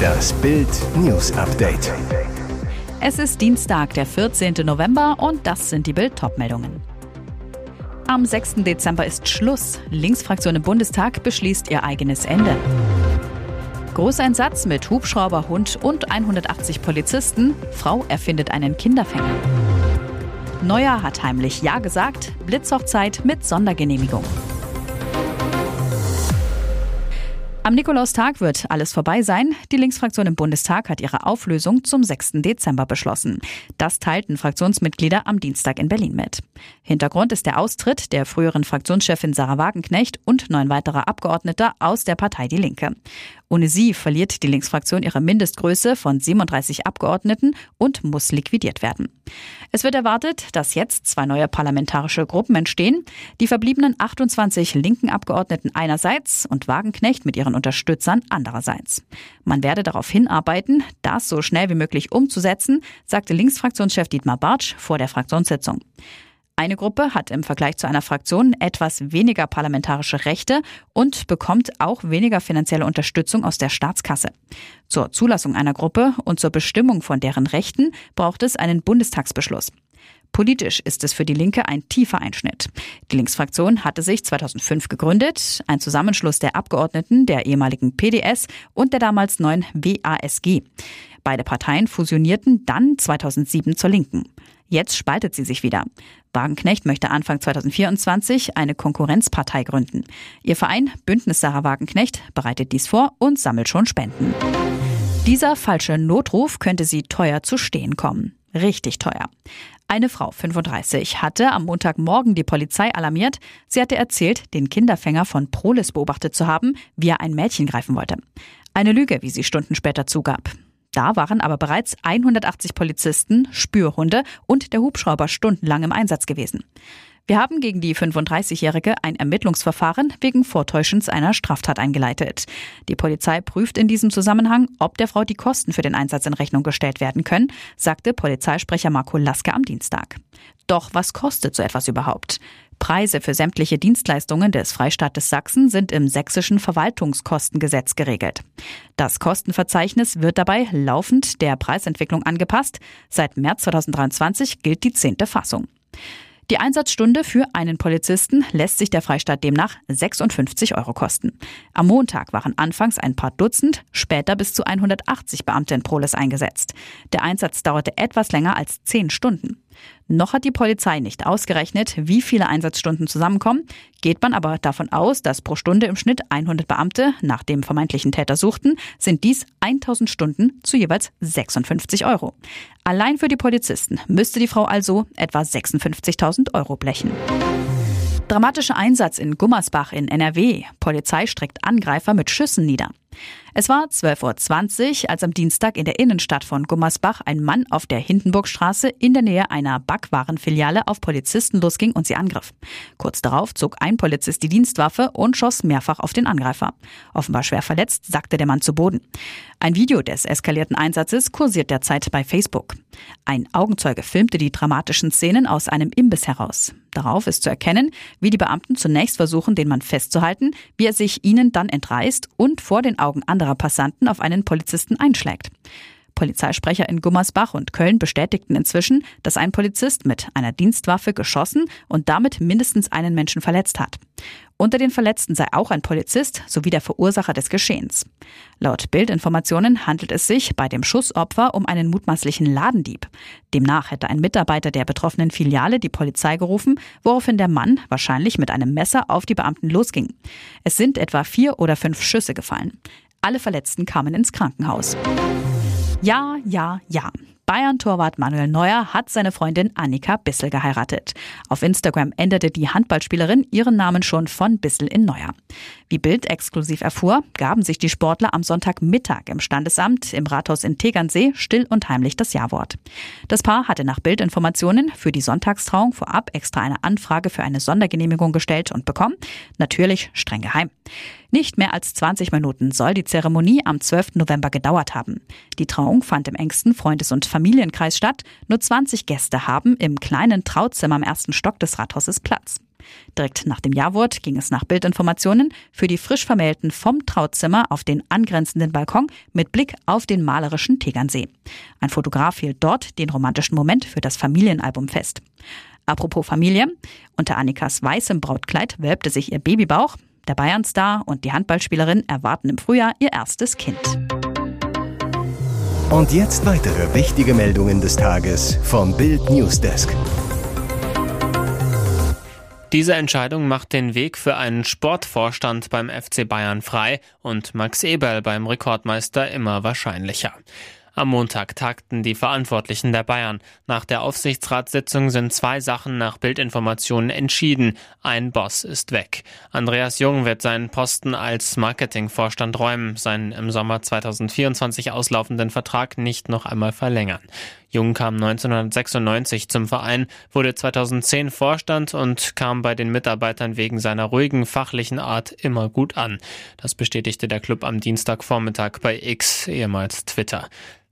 Das Bild News Update. Es ist Dienstag, der 14. November und das sind die Bild meldungen Am 6. Dezember ist Schluss. Linksfraktion im Bundestag beschließt ihr eigenes Ende. Großeinsatz mit Hubschrauber, Hund und 180 Polizisten. Frau erfindet einen Kinderfänger. Neuer hat heimlich Ja gesagt. Blitzhochzeit mit Sondergenehmigung. Am Nikolaustag wird alles vorbei sein. Die Linksfraktion im Bundestag hat ihre Auflösung zum 6. Dezember beschlossen. Das teilten Fraktionsmitglieder am Dienstag in Berlin mit. Hintergrund ist der Austritt der früheren Fraktionschefin Sarah Wagenknecht und neun weiterer Abgeordneter aus der Partei Die Linke. Ohne sie verliert die Linksfraktion ihre Mindestgröße von 37 Abgeordneten und muss liquidiert werden. Es wird erwartet, dass jetzt zwei neue parlamentarische Gruppen entstehen. Die verbliebenen 28 linken Abgeordneten einerseits und Wagenknecht mit ihren Unterstützern andererseits. Man werde darauf hinarbeiten, das so schnell wie möglich umzusetzen, sagte Linksfraktionschef Dietmar Bartsch vor der Fraktionssitzung. Eine Gruppe hat im Vergleich zu einer Fraktion etwas weniger parlamentarische Rechte und bekommt auch weniger finanzielle Unterstützung aus der Staatskasse. Zur Zulassung einer Gruppe und zur Bestimmung von deren Rechten braucht es einen Bundestagsbeschluss. Politisch ist es für die Linke ein tiefer Einschnitt. Die Linksfraktion hatte sich 2005 gegründet, ein Zusammenschluss der Abgeordneten der ehemaligen PDS und der damals neuen WASG. Beide Parteien fusionierten dann 2007 zur Linken. Jetzt spaltet sie sich wieder. Wagenknecht möchte Anfang 2024 eine Konkurrenzpartei gründen. Ihr Verein Bündnis Sarah Wagenknecht bereitet dies vor und sammelt schon Spenden. Dieser falsche Notruf könnte sie teuer zu stehen kommen. Richtig teuer. Eine Frau, 35, hatte am Montagmorgen die Polizei alarmiert. Sie hatte erzählt, den Kinderfänger von Prolis beobachtet zu haben, wie er ein Mädchen greifen wollte. Eine Lüge, wie sie Stunden später zugab. Da waren aber bereits 180 Polizisten, Spürhunde und der Hubschrauber stundenlang im Einsatz gewesen. Wir haben gegen die 35-Jährige ein Ermittlungsverfahren wegen Vortäuschens einer Straftat eingeleitet. Die Polizei prüft in diesem Zusammenhang, ob der Frau die Kosten für den Einsatz in Rechnung gestellt werden können, sagte Polizeisprecher Marco Laske am Dienstag. Doch was kostet so etwas überhaupt? Preise für sämtliche Dienstleistungen des Freistaates Sachsen sind im sächsischen Verwaltungskostengesetz geregelt. Das Kostenverzeichnis wird dabei laufend der Preisentwicklung angepasst. Seit März 2023 gilt die zehnte Fassung. Die Einsatzstunde für einen Polizisten lässt sich der Freistaat demnach 56 Euro kosten. Am Montag waren anfangs ein paar Dutzend, später bis zu 180 Beamte in Proles eingesetzt. Der Einsatz dauerte etwas länger als zehn Stunden. Noch hat die Polizei nicht ausgerechnet, wie viele Einsatzstunden zusammenkommen. Geht man aber davon aus, dass pro Stunde im Schnitt 100 Beamte nach dem vermeintlichen Täter suchten, sind dies 1000 Stunden zu jeweils 56 Euro. Allein für die Polizisten müsste die Frau also etwa 56.000 Euro blechen. Dramatischer Einsatz in Gummersbach in NRW. Polizei streckt Angreifer mit Schüssen nieder. Es war 12.20 Uhr, als am Dienstag in der Innenstadt von Gummersbach ein Mann auf der Hindenburgstraße in der Nähe einer Backwarenfiliale auf Polizisten losging und sie angriff. Kurz darauf zog ein Polizist die Dienstwaffe und schoss mehrfach auf den Angreifer. Offenbar schwer verletzt, sagte der Mann zu Boden. Ein Video des eskalierten Einsatzes kursiert derzeit bei Facebook. Ein Augenzeuge filmte die dramatischen Szenen aus einem Imbiss heraus. Darauf ist zu erkennen, wie die Beamten zunächst versuchen, den Mann festzuhalten, wie er sich ihnen dann entreißt und vor den Augen anderer Passanten auf einen Polizisten einschlägt. Polizeisprecher in Gummersbach und Köln bestätigten inzwischen, dass ein Polizist mit einer Dienstwaffe geschossen und damit mindestens einen Menschen verletzt hat. Unter den Verletzten sei auch ein Polizist sowie der Verursacher des Geschehens. Laut Bildinformationen handelt es sich bei dem Schussopfer um einen mutmaßlichen Ladendieb. Demnach hätte ein Mitarbeiter der betroffenen Filiale die Polizei gerufen, woraufhin der Mann wahrscheinlich mit einem Messer auf die Beamten losging. Es sind etwa vier oder fünf Schüsse gefallen. Alle Verletzten kamen ins Krankenhaus. Ja, ja, ja. Bayern-Torwart Manuel Neuer hat seine Freundin Annika Bissel geheiratet. Auf Instagram änderte die Handballspielerin ihren Namen schon von Bissel in Neuer. Wie Bild exklusiv erfuhr, gaben sich die Sportler am Sonntagmittag im Standesamt im Rathaus in Tegernsee still und heimlich das Ja-Wort. Das Paar hatte nach Bildinformationen für die Sonntagstrauung vorab extra eine Anfrage für eine Sondergenehmigung gestellt und bekommen. Natürlich streng geheim. Nicht mehr als 20 Minuten soll die Zeremonie am 12. November gedauert haben. Die Trauung fand im engsten Freundes- und Familienkreis statt. Nur 20 Gäste haben im kleinen Trauzimmer am ersten Stock des Rathauses Platz. Direkt nach dem Jawort ging es nach Bildinformationen für die frisch Vermählten vom Trauzimmer auf den angrenzenden Balkon mit Blick auf den malerischen Tegernsee. Ein Fotograf hielt dort den romantischen Moment für das Familienalbum fest. Apropos Familie, unter Annikas weißem Brautkleid wölbte sich ihr Babybauch. Der Bayernstar und die Handballspielerin erwarten im Frühjahr ihr erstes Kind. Und jetzt weitere wichtige Meldungen des Tages vom Bild Newsdesk. Diese Entscheidung macht den Weg für einen Sportvorstand beim FC Bayern frei und Max Eberl beim Rekordmeister immer wahrscheinlicher. Am Montag tagten die Verantwortlichen der Bayern. Nach der Aufsichtsratssitzung sind zwei Sachen nach Bildinformationen entschieden. Ein Boss ist weg. Andreas Jung wird seinen Posten als Marketingvorstand räumen, seinen im Sommer 2024 auslaufenden Vertrag nicht noch einmal verlängern. Jung kam 1996 zum Verein, wurde 2010 Vorstand und kam bei den Mitarbeitern wegen seiner ruhigen fachlichen Art immer gut an. Das bestätigte der Club am Dienstagvormittag bei X, ehemals Twitter.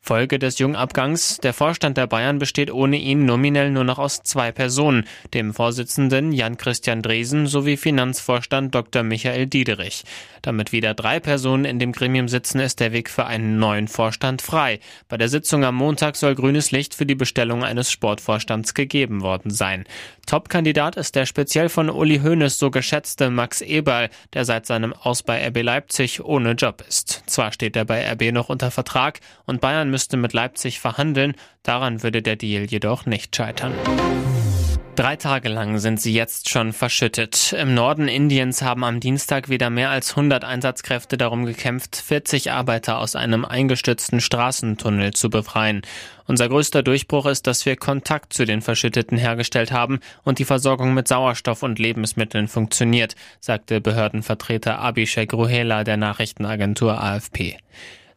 Folge des Jungabgangs, der Vorstand der Bayern besteht ohne ihn nominell nur noch aus zwei Personen, dem Vorsitzenden Jan-Christian Dresen sowie Finanzvorstand Dr. Michael Diederich. Damit wieder drei Personen in dem Gremium sitzen, ist der Weg für einen neuen Vorstand frei. Bei der Sitzung am Montag soll grünes Licht für die Bestellung eines Sportvorstands gegeben worden sein. Top-Kandidat ist der speziell von Uli Hoeneß so geschätzte Max Eberl, der seit seinem Aus bei RB Leipzig ohne Job ist. Zwar steht er bei RB noch unter Vertrag und Bayern müsste mit Leipzig verhandeln, daran würde der Deal jedoch nicht scheitern. Drei Tage lang sind sie jetzt schon verschüttet. Im Norden Indiens haben am Dienstag wieder mehr als 100 Einsatzkräfte darum gekämpft, 40 Arbeiter aus einem eingestützten Straßentunnel zu befreien. Unser größter Durchbruch ist, dass wir Kontakt zu den Verschütteten hergestellt haben und die Versorgung mit Sauerstoff und Lebensmitteln funktioniert, sagte Behördenvertreter Abhishek Ruhela der Nachrichtenagentur AFP.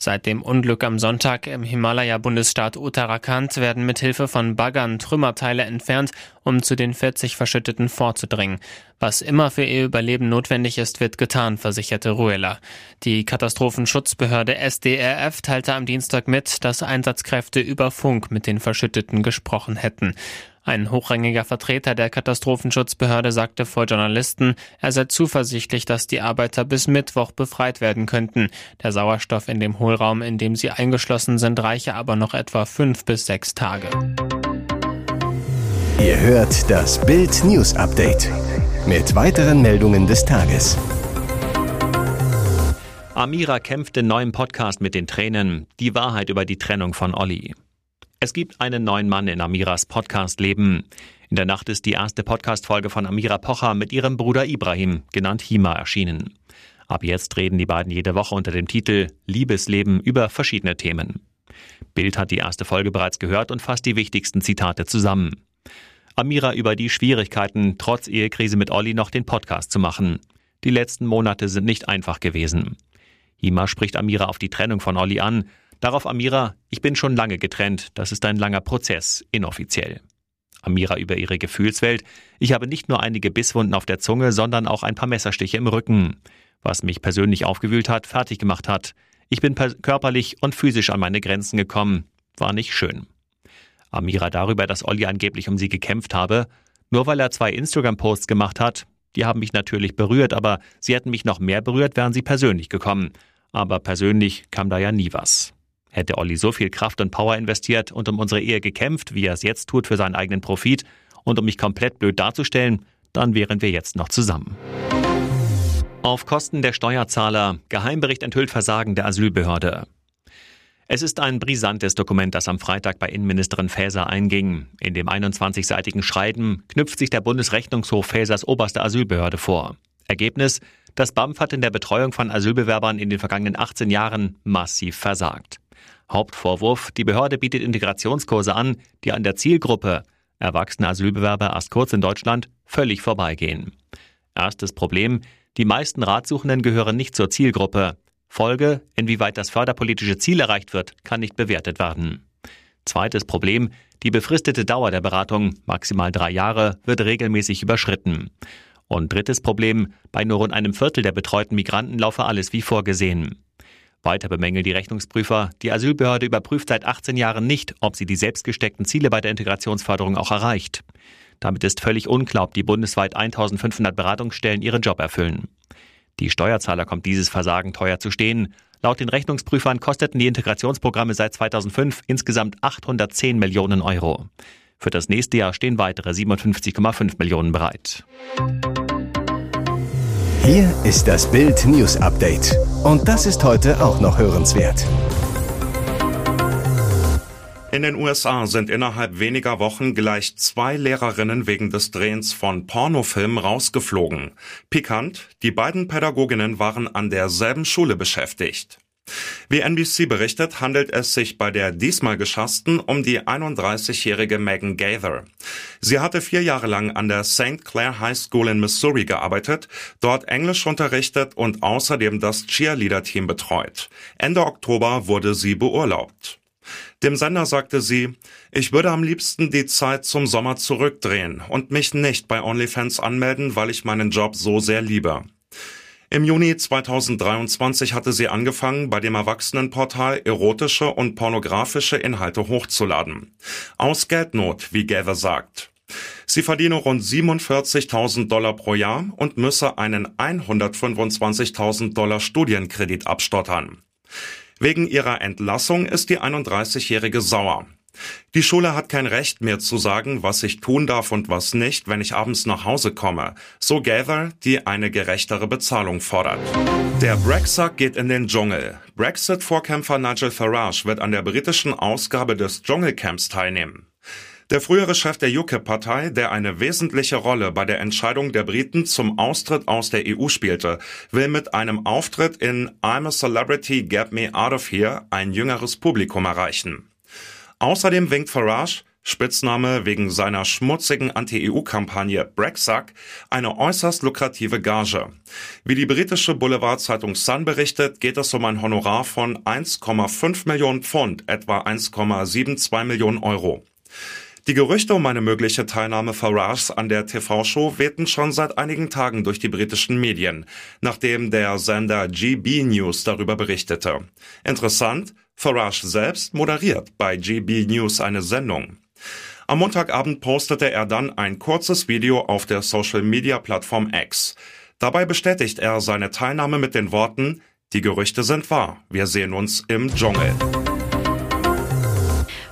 Seit dem Unglück am Sonntag im Himalaya-Bundesstaat Uttarakhand werden mithilfe von Baggern Trümmerteile entfernt, um zu den 40 Verschütteten vorzudringen. Was immer für ihr Überleben notwendig ist, wird getan, versicherte Ruela. Die Katastrophenschutzbehörde SDRF teilte am Dienstag mit, dass Einsatzkräfte über Funk mit den Verschütteten gesprochen hätten. Ein hochrangiger Vertreter der Katastrophenschutzbehörde sagte vor Journalisten, er sei zuversichtlich, dass die Arbeiter bis Mittwoch befreit werden könnten. Der Sauerstoff in dem Hohlraum, in dem sie eingeschlossen sind, reiche aber noch etwa fünf bis sechs Tage. Ihr hört das Bild News Update mit weiteren Meldungen des Tages. Amira kämpft in neuem Podcast mit den Tränen. Die Wahrheit über die Trennung von Olli. Es gibt einen neuen Mann in Amiras Podcast-Leben. In der Nacht ist die erste Podcast-Folge von Amira Pocher mit ihrem Bruder Ibrahim, genannt Hima, erschienen. Ab jetzt reden die beiden jede Woche unter dem Titel Liebesleben über verschiedene Themen. Bild hat die erste Folge bereits gehört und fasst die wichtigsten Zitate zusammen. Amira über die Schwierigkeiten, trotz Ehekrise mit Olli noch den Podcast zu machen. Die letzten Monate sind nicht einfach gewesen. Hima spricht Amira auf die Trennung von Olli an, Darauf Amira, ich bin schon lange getrennt, das ist ein langer Prozess, inoffiziell. Amira über ihre Gefühlswelt, ich habe nicht nur einige Bisswunden auf der Zunge, sondern auch ein paar Messerstiche im Rücken, was mich persönlich aufgewühlt hat, fertig gemacht hat. Ich bin körperlich und physisch an meine Grenzen gekommen, war nicht schön. Amira darüber, dass Olli angeblich um sie gekämpft habe, nur weil er zwei Instagram-Posts gemacht hat, die haben mich natürlich berührt, aber sie hätten mich noch mehr berührt, wären sie persönlich gekommen. Aber persönlich kam da ja nie was. Hätte Olli so viel Kraft und Power investiert und um unsere Ehe gekämpft, wie er es jetzt tut für seinen eigenen Profit und um mich komplett blöd darzustellen, dann wären wir jetzt noch zusammen. Auf Kosten der Steuerzahler. Geheimbericht enthüllt Versagen der Asylbehörde. Es ist ein brisantes Dokument, das am Freitag bei Innenministerin Faeser einging. In dem 21-seitigen Schreiben knüpft sich der Bundesrechnungshof Faesers oberste Asylbehörde vor. Ergebnis, das BAMF hat in der Betreuung von Asylbewerbern in den vergangenen 18 Jahren massiv versagt. Hauptvorwurf, die Behörde bietet Integrationskurse an, die an der Zielgruppe erwachsene Asylbewerber erst kurz in Deutschland völlig vorbeigehen. Erstes Problem, die meisten Ratsuchenden gehören nicht zur Zielgruppe. Folge, inwieweit das förderpolitische Ziel erreicht wird, kann nicht bewertet werden. Zweites Problem, die befristete Dauer der Beratung, maximal drei Jahre, wird regelmäßig überschritten. Und drittes Problem, bei nur rund einem Viertel der betreuten Migranten laufe alles wie vorgesehen. Weiter bemängeln die Rechnungsprüfer, die Asylbehörde überprüft seit 18 Jahren nicht, ob sie die selbstgesteckten Ziele bei der Integrationsförderung auch erreicht. Damit ist völlig unklar, ob die bundesweit 1500 Beratungsstellen ihren Job erfüllen. Die Steuerzahler kommt dieses Versagen teuer zu stehen. Laut den Rechnungsprüfern kosteten die Integrationsprogramme seit 2005 insgesamt 810 Millionen Euro. Für das nächste Jahr stehen weitere 57,5 Millionen bereit. Hier ist das Bild News Update. Und das ist heute auch noch hörenswert. In den USA sind innerhalb weniger Wochen gleich zwei Lehrerinnen wegen des Drehens von Pornofilmen rausgeflogen. Pikant, die beiden Pädagoginnen waren an derselben Schule beschäftigt. Wie NBC berichtet, handelt es sich bei der diesmal geschassten um die 31-jährige Megan Gaither. Sie hatte vier Jahre lang an der St. Clair High School in Missouri gearbeitet, dort Englisch unterrichtet und außerdem das Cheerleader-Team betreut. Ende Oktober wurde sie beurlaubt. Dem Sender sagte sie, ich würde am liebsten die Zeit zum Sommer zurückdrehen und mich nicht bei OnlyFans anmelden, weil ich meinen Job so sehr liebe. Im Juni 2023 hatte sie angefangen, bei dem Erwachsenenportal erotische und pornografische Inhalte hochzuladen. Aus Geldnot, wie Gather sagt. Sie verdiene rund 47.000 Dollar pro Jahr und müsse einen 125.000 Dollar Studienkredit abstottern. Wegen ihrer Entlassung ist die 31-Jährige sauer. Die Schule hat kein Recht mehr zu sagen, was ich tun darf und was nicht, wenn ich abends nach Hause komme. So Gather, die eine gerechtere Bezahlung fordert. Der Brexit geht in den Dschungel. Brexit-Vorkämpfer Nigel Farage wird an der britischen Ausgabe des Dschungelcamps teilnehmen. Der frühere Chef der UKIP-Partei, der eine wesentliche Rolle bei der Entscheidung der Briten zum Austritt aus der EU spielte, will mit einem Auftritt in I'm a Celebrity, Get Me Out of Here ein jüngeres Publikum erreichen. Außerdem winkt Farage, Spitzname wegen seiner schmutzigen Anti-EU-Kampagne Brexit, eine äußerst lukrative Gage. Wie die britische Boulevardzeitung Sun berichtet, geht es um ein Honorar von 1,5 Millionen Pfund, etwa 1,72 Millionen Euro. Die Gerüchte um eine mögliche Teilnahme Farages an der TV-Show wehten schon seit einigen Tagen durch die britischen Medien, nachdem der Sender GB News darüber berichtete. Interessant, Farage selbst moderiert bei GB News eine Sendung. Am Montagabend postete er dann ein kurzes Video auf der Social-Media-Plattform X. Dabei bestätigt er seine Teilnahme mit den Worten, die Gerüchte sind wahr, wir sehen uns im Dschungel.